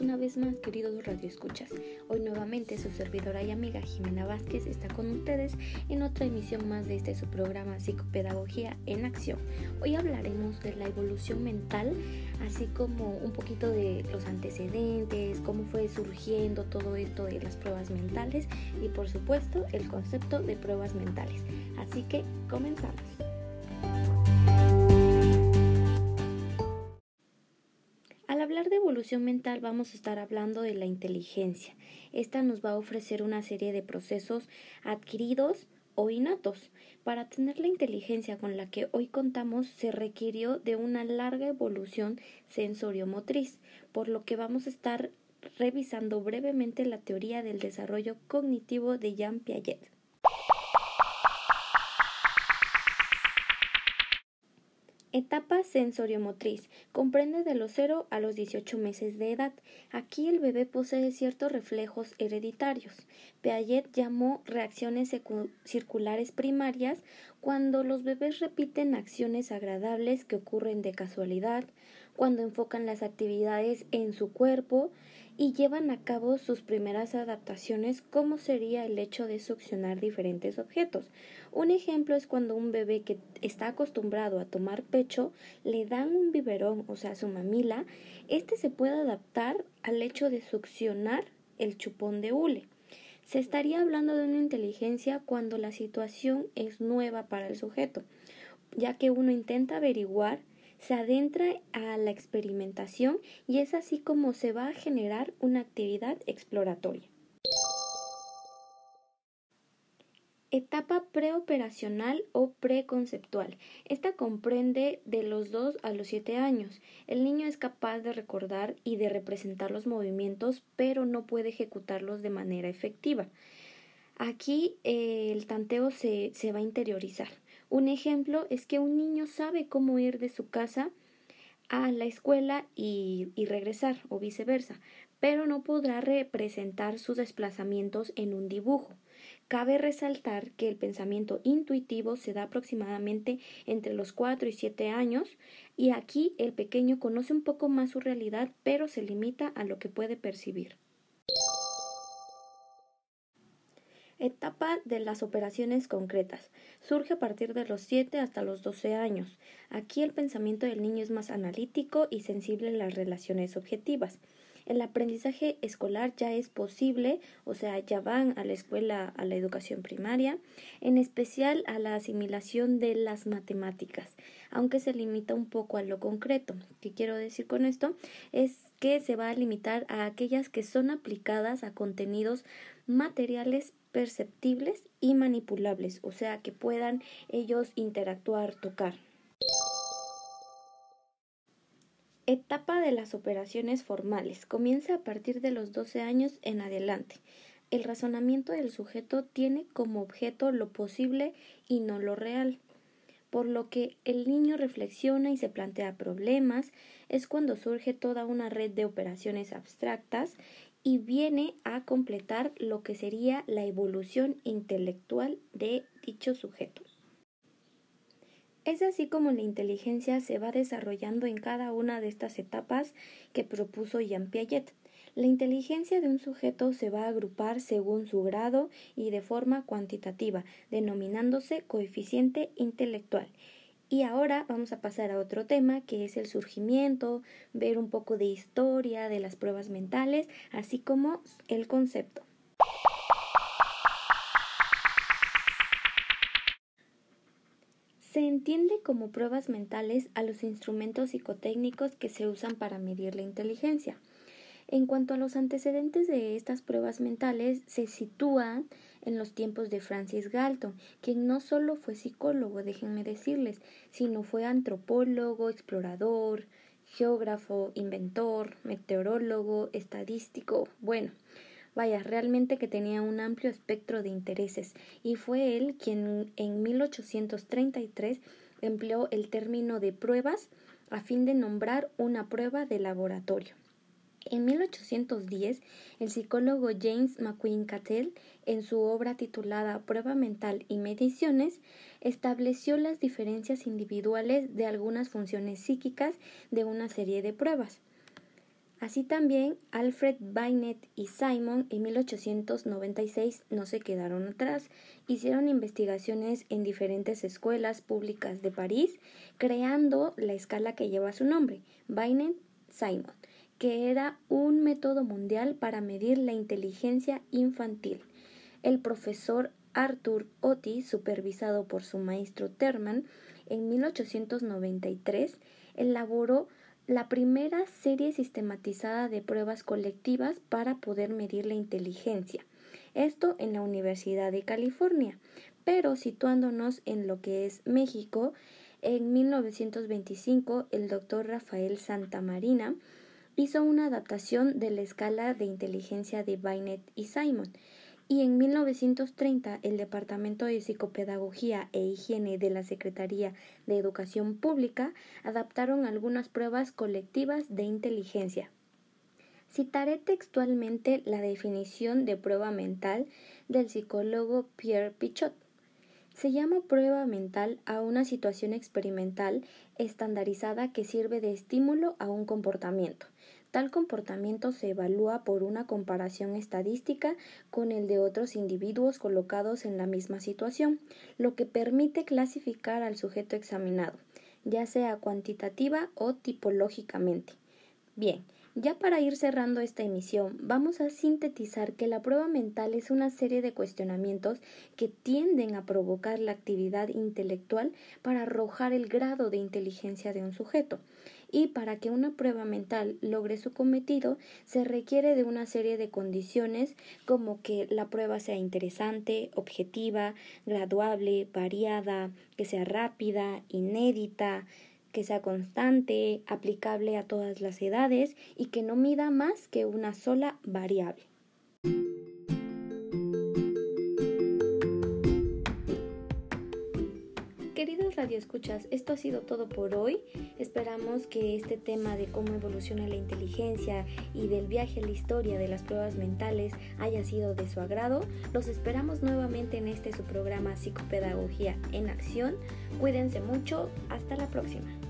Una vez más, queridos radioescuchas. Hoy nuevamente su servidora y amiga Jimena Vázquez está con ustedes en otra emisión más de este su programa Psicopedagogía en Acción. Hoy hablaremos de la evolución mental, así como un poquito de los antecedentes, cómo fue surgiendo todo esto de las pruebas mentales y por supuesto el concepto de pruebas mentales. Así que comenzamos. Hablar de evolución mental vamos a estar hablando de la inteligencia. Esta nos va a ofrecer una serie de procesos adquiridos o innatos. Para tener la inteligencia con la que hoy contamos se requirió de una larga evolución sensoriomotriz, por lo que vamos a estar revisando brevemente la teoría del desarrollo cognitivo de Jean Piaget. Etapa sensoriomotriz. Comprende de los 0 a los 18 meses de edad. Aquí el bebé posee ciertos reflejos hereditarios. Piaget llamó reacciones circulares primarias cuando los bebés repiten acciones agradables que ocurren de casualidad, cuando enfocan las actividades en su cuerpo y llevan a cabo sus primeras adaptaciones como sería el hecho de succionar diferentes objetos. Un ejemplo es cuando un bebé que está acostumbrado a tomar pecho le dan un biberón, o sea, su mamila, este se puede adaptar al hecho de succionar el chupón de hule. Se estaría hablando de una inteligencia cuando la situación es nueva para el sujeto, ya que uno intenta averiguar se adentra a la experimentación y es así como se va a generar una actividad exploratoria. Etapa preoperacional o preconceptual. Esta comprende de los 2 a los 7 años. El niño es capaz de recordar y de representar los movimientos, pero no puede ejecutarlos de manera efectiva. Aquí eh, el tanteo se, se va a interiorizar. Un ejemplo es que un niño sabe cómo ir de su casa a la escuela y, regresar o viceversa, pero no podrá representar sus desplazamientos en un dibujo. Cabe resaltar que el pensamiento intuitivo se da aproximadamente entre los 4 y 7 años y aquí el pequeño conoce un poco más su realidad, pero se limita a lo que puede percibir. Etapa de las operaciones concretas. Surge a partir de los 7 hasta los 12 años. Aquí el pensamiento del niño es más analítico y sensible a las relaciones objetivas. El aprendizaje escolar ya es posible, o sea, ya van a la escuela, a la educación primaria, en especial a la asimilación de las matemáticas, aunque se limita un poco a lo concreto. ¿Qué quiero decir con esto? Es que se va a limitar a aquellas que son aplicadas a contenidos materiales perceptibles y manipulables, o sea, que puedan ellos interactuar, tocar. Etapa de las operaciones formales. Comienza a partir de los 12 años en adelante. El razonamiento del sujeto tiene como objeto lo posible y no lo real. Por lo que el niño reflexiona y se plantea problemas, es cuando surge toda una red de operaciones abstractas y viene a completar lo que sería la evolución intelectual de dicho sujeto. Es así como la inteligencia se va desarrollando en cada una de estas etapas que propuso Jean Piaget. La inteligencia de un sujeto se va a agrupar según su grado y de forma cuantitativa, denominándose coeficiente intelectual, y ahora vamos a pasar a otro tema que es el surgimiento, ver un poco de historia de las pruebas mentales, así como el concepto. Se entiende como pruebas mentales a los instrumentos psicotécnicos que se usan para medir la inteligencia. En cuanto a los antecedentes de estas pruebas mentales, se sitúan en los tiempos de Francis Galton, quien no solo fue psicólogo, déjenme decirles, sino fue antropólogo, explorador, geógrafo, inventor, meteorólogo, estadístico, bueno, vaya, realmente que tenía un amplio espectro de intereses y fue él quien en 1833 empleó el término de pruebas a fin de nombrar una prueba de laboratorio. En 1810, el psicólogo James McQueen Cattell, en su obra titulada Prueba mental y mediciones, estableció las diferencias individuales de algunas funciones psíquicas de una serie de pruebas. Así también Alfred Binet y Simon en 1896 no se quedaron atrás, hicieron investigaciones en diferentes escuelas públicas de París, creando la escala que lleva su nombre, Binet-Simon, que era un método mundial para medir la inteligencia infantil. El profesor Arthur Otis, supervisado por su maestro Terman, en 1893 elaboró la primera serie sistematizada de pruebas colectivas para poder medir la inteligencia. Esto en la Universidad de California. Pero situándonos en lo que es México, en 1925 el doctor Rafael Santamarina hizo una adaptación de la escala de inteligencia de Binet y Simon y en 1930 el Departamento de Psicopedagogía e Higiene de la Secretaría de Educación Pública adaptaron algunas pruebas colectivas de inteligencia. Citaré textualmente la definición de prueba mental del psicólogo Pierre Pichot. Se llama prueba mental a una situación experimental estandarizada que sirve de estímulo a un comportamiento, Tal comportamiento se evalúa por una comparación estadística con el de otros individuos colocados en la misma situación, lo que permite clasificar al sujeto examinado, ya sea cuantitativa o tipológicamente. Bien, ya para ir cerrando esta emisión, vamos a sintetizar que la prueba mental es una serie de cuestionamientos que tienden a provocar la actividad intelectual para arrojar el grado de inteligencia de un sujeto. Y para que una prueba mental logre su cometido se requiere de una serie de condiciones como que la prueba sea interesante, objetiva, graduable, variada, que sea rápida, inédita, que sea constante, aplicable a todas las edades y que no mida más que una sola variable. Queridos radioescuchas, esto ha sido todo por hoy. Esperamos que este tema de cómo evoluciona la inteligencia y del viaje a la historia de las pruebas mentales haya sido de su agrado. Los esperamos nuevamente en este su programa Psicopedagogía en Acción. Cuídense mucho. Hasta la próxima.